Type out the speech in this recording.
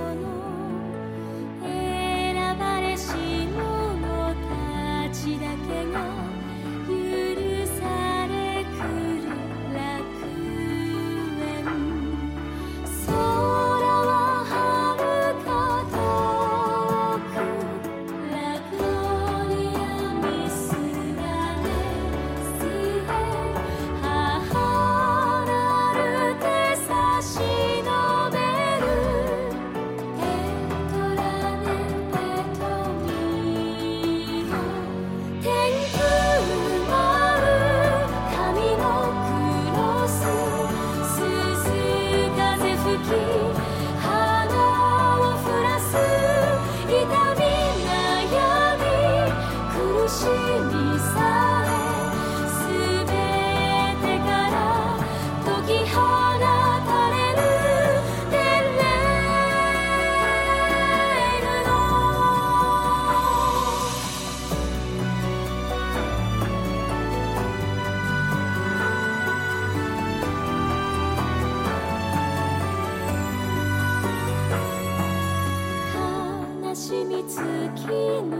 sonu 月の